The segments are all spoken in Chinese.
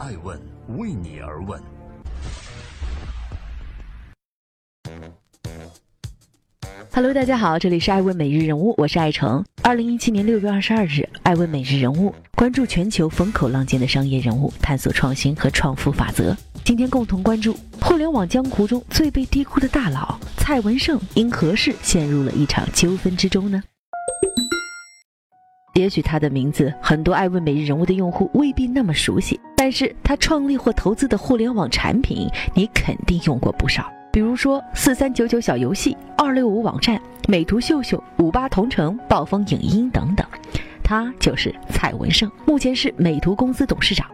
爱问为你而问。Hello，大家好，这里是爱问每日人物，我是爱成。二零一七年六月二十二日，爱问每日人物关注全球风口浪尖的商业人物，探索创新和创富法则。今天共同关注互联网江湖中最被低估的大佬蔡文胜，因何事陷入了一场纠纷之中呢？也许他的名字很多爱问每日人物的用户未必那么熟悉，但是他创立或投资的互联网产品，你肯定用过不少。比如说四三九九小游戏、二六五网站、美图秀秀、五八同城、暴风影音等等，他就是蔡文胜，目前是美图公司董事长。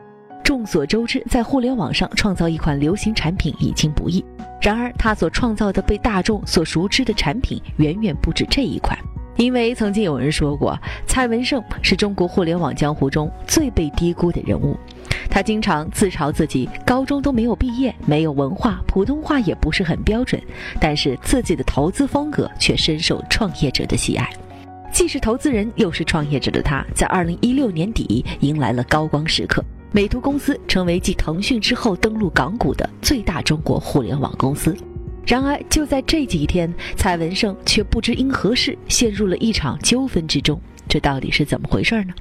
众所周知，在互联网上创造一款流行产品已经不易，然而他所创造的被大众所熟知的产品远远不止这一款。因为曾经有人说过，蔡文胜是中国互联网江湖中最被低估的人物。他经常自嘲自己高中都没有毕业，没有文化，普通话也不是很标准，但是自己的投资风格却深受创业者的喜爱。既是投资人又是创业者的他，在二零一六年底迎来了高光时刻，美图公司成为继腾讯之后登陆港股的最大中国互联网公司。然而，就在这几天，蔡文胜却不知因何事陷入了一场纠纷之中。这到底是怎么回事呢？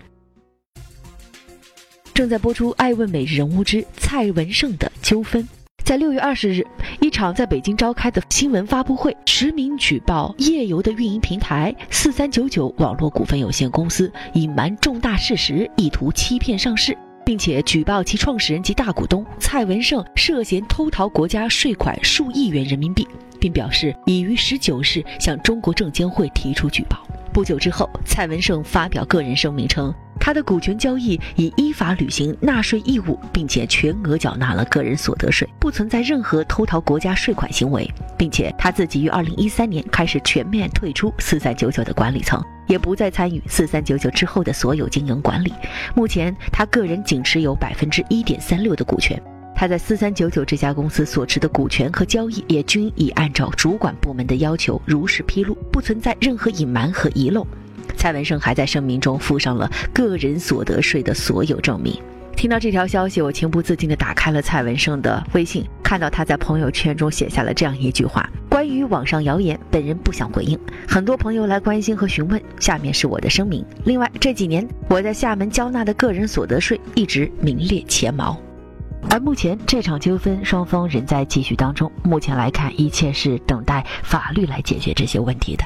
正在播出《爱问每日人物之蔡文胜的纠纷》。在六月二十日，一场在北京召开的新闻发布会，实名举报夜游的运营平台四三九九网络股份有限公司隐瞒重大事实，意图欺骗上市。并且举报其创始人及大股东蔡文胜涉嫌偷逃国家税款数亿元人民币，并表示已于十九日向中国证监会提出举报。不久之后，蔡文胜发表个人声明称，他的股权交易已依法履行纳税义务，并且全额缴纳了个人所得税，不存在任何偷逃国家税款行为，并且他自己于二零一三年开始全面退出四三九九的管理层。也不再参与四三九九之后的所有经营管理。目前，他个人仅持有百分之一点三六的股权。他在四三九九这家公司所持的股权和交易，也均已按照主管部门的要求如实披露，不存在任何隐瞒和遗漏。蔡文胜还在声明中附上了个人所得税的所有证明。听到这条消息，我情不自禁地打开了蔡文胜的微信，看到他在朋友圈中写下了这样一句话：“关于网上谣言，本人不想回应。很多朋友来关心和询问，下面是我的声明。另外，这几年我在厦门交纳的个人所得税一直名列前茅。”而目前这场纠纷，双方仍在继续当中。目前来看，一切是等待法律来解决这些问题的。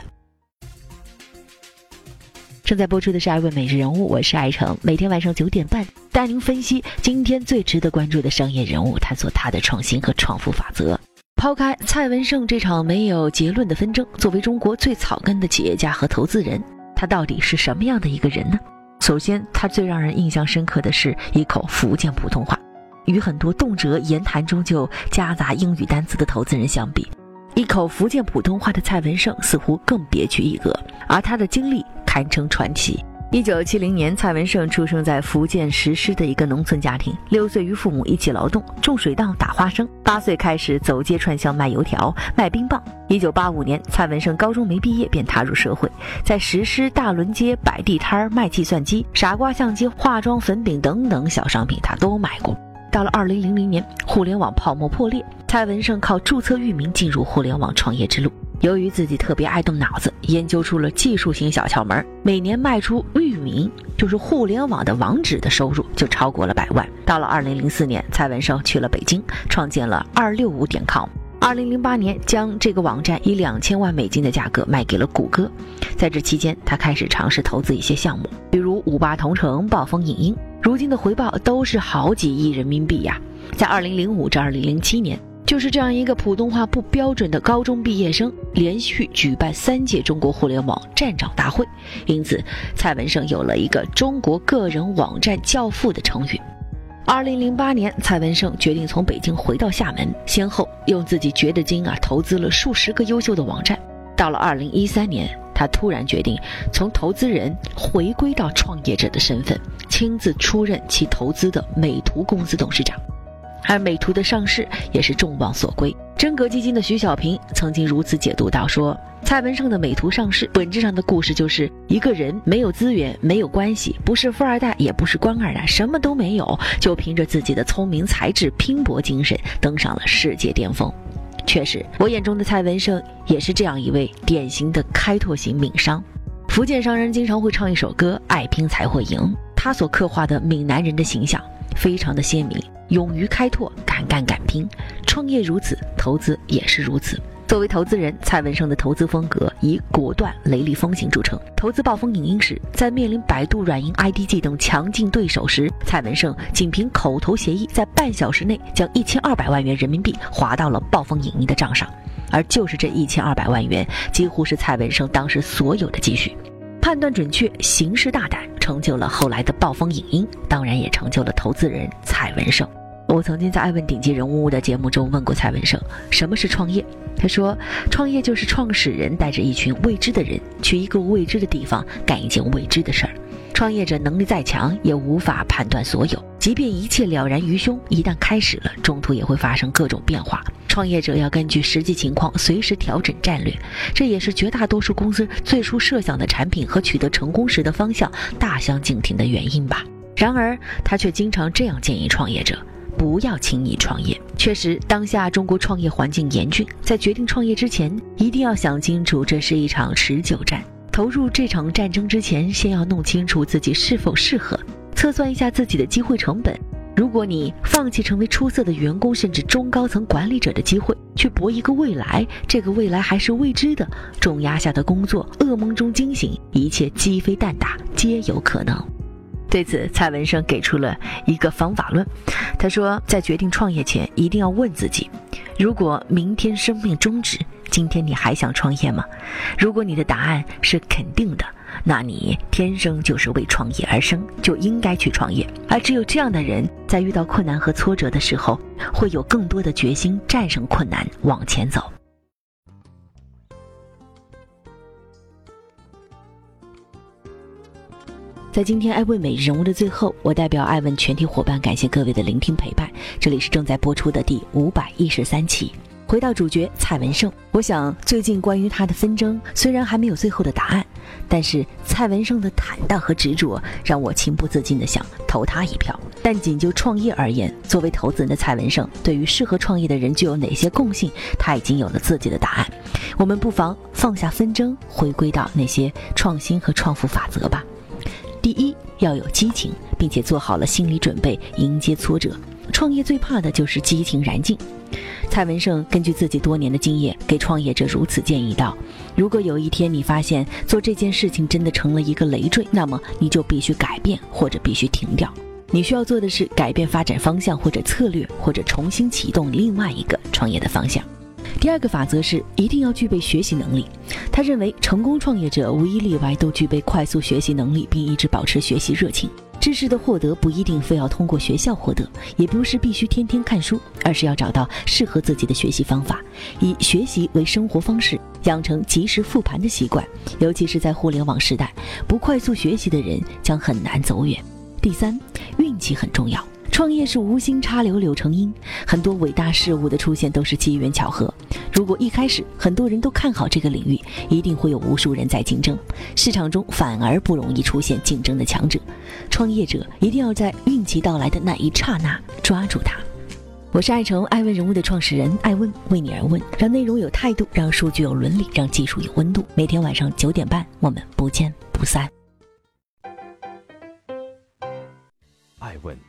正在播出的是《爱问每日人物》，我是爱成，每天晚上九点半带您分析今天最值得关注的商业人物，探索他的创新和创富法则。抛开蔡文胜这场没有结论的纷争，作为中国最草根的企业家和投资人，他到底是什么样的一个人呢？首先，他最让人印象深刻的是一口福建普通话，与很多动辄言谈中就夹杂英语单词的投资人相比。一口福建普通话的蔡文胜似乎更别具一格，而他的经历堪称传奇。一九七零年，蔡文胜出生在福建石狮的一个农村家庭，六岁与父母一起劳动种水稻、打花生，八岁开始走街串巷卖油条、卖冰棒。一九八五年，蔡文胜高中没毕业便踏入社会，在石狮大轮街摆地摊卖计算机、傻瓜相机、化妆粉饼等等小商品，他都买过。到了二零零零年，互联网泡沫破裂，蔡文胜靠注册域名进入互联网创业之路。由于自己特别爱动脑子，研究出了技术型小窍门，每年卖出域名，就是互联网的网址的收入就超过了百万。到了二零零四年，蔡文胜去了北京，创建了二六五点 com。二零零八年，将这个网站以两千万美金的价格卖给了谷歌。在这期间，他开始尝试投资一些项目，比如五八同城、暴风影音。如今的回报都是好几亿人民币呀！在二零零五至二零零七年，就是这样一个普通话不标准的高中毕业生，连续举办三届中国互联网站长大会，因此蔡文胜有了一个“中国个人网站教父”的称誉。二零零八年，蔡文胜决定从北京回到厦门，先后用自己掘的金啊投资了数十个优秀的网站。到了二零一三年。他突然决定从投资人回归到创业者的身份，亲自出任其投资的美图公司董事长，而美图的上市也是众望所归。真格基金的徐小平曾经如此解读到：说蔡文胜的美图上市，本质上的故事就是一个人没有资源，没有关系，不是富二代，也不是官二代，什么都没有，就凭着自己的聪明才智、拼搏精神登上了世界巅峰。确实，我眼中的蔡文胜也是这样一位典型的开拓型闽商。福建商人经常会唱一首歌：“爱拼才会赢。”他所刻画的闽南人的形象非常的鲜明，勇于开拓，敢干敢拼。创业如此，投资也是如此。作为投资人，蔡文胜的投资风格以果断、雷厉风行著称。投资暴风影音时，在面临百度、软银、IDG 等强劲对手时，蔡文胜仅凭口头协议，在半小时内将一千二百万元人民币划到了暴风影音的账上。而就是这一千二百万元，几乎是蔡文胜当时所有的积蓄。判断准确，行事大胆，成就了后来的暴风影音，当然也成就了投资人蔡文胜。我曾经在《爱问顶级人物》的节目中问过蔡文胜，什么是创业？他说，创业就是创始人带着一群未知的人，去一个未知的地方干一件未知的事儿。创业者能力再强，也无法判断所有，即便一切了然于胸，一旦开始了，中途也会发生各种变化。创业者要根据实际情况随时调整战略，这也是绝大多数公司最初设想的产品和取得成功时的方向大相径庭的原因吧。然而，他却经常这样建议创业者。不要轻易创业。确实，当下中国创业环境严峻，在决定创业之前，一定要想清楚，这是一场持久战。投入这场战争之前，先要弄清楚自己是否适合，测算一下自己的机会成本。如果你放弃成为出色的员工，甚至中高层管理者的机会，去搏一个未来，这个未来还是未知的，重压下的工作，噩梦中惊醒，一切鸡飞蛋打皆有可能。对此，蔡文胜给出了一个方法论。他说，在决定创业前，一定要问自己：如果明天生命终止，今天你还想创业吗？如果你的答案是肯定的，那你天生就是为创业而生，就应该去创业。而只有这样的人，在遇到困难和挫折的时候，会有更多的决心战胜困难，往前走。在今天爱问每日人物的最后，我代表爱问全体伙伴感谢各位的聆听陪伴。这里是正在播出的第五百一十三期。回到主角蔡文胜，我想最近关于他的纷争虽然还没有最后的答案，但是蔡文胜的坦荡和执着让我情不自禁的想投他一票。但仅就创业而言，作为投资人的蔡文胜，对于适合创业的人具有哪些共性，他已经有了自己的答案。我们不妨放下纷争，回归到那些创新和创富法则吧。第一，要有激情，并且做好了心理准备迎接挫折。创业最怕的就是激情燃尽。蔡文胜根据自己多年的经验，给创业者如此建议道：如果有一天你发现做这件事情真的成了一个累赘，那么你就必须改变或者必须停掉。你需要做的是改变发展方向或者策略，或者重新启动另外一个创业的方向。第二个法则是一定要具备学习能力。他认为，成功创业者无一例外都具备快速学习能力，并一直保持学习热情。知识的获得不一定非要通过学校获得，也不是必须天天看书，而是要找到适合自己的学习方法，以学习为生活方式，养成及时复盘的习惯。尤其是在互联网时代，不快速学习的人将很难走远。第三，运气很重要。创业是无心插柳柳成荫，很多伟大事物的出现都是机缘巧合。如果一开始很多人都看好这个领域，一定会有无数人在竞争，市场中反而不容易出现竞争的强者。创业者一定要在运气到来的那一刹那抓住它。我是爱成爱问人物的创始人爱问，为你而问，让内容有态度，让数据有伦理，让技术有温度。每天晚上九点半，我们不见不散。爱问。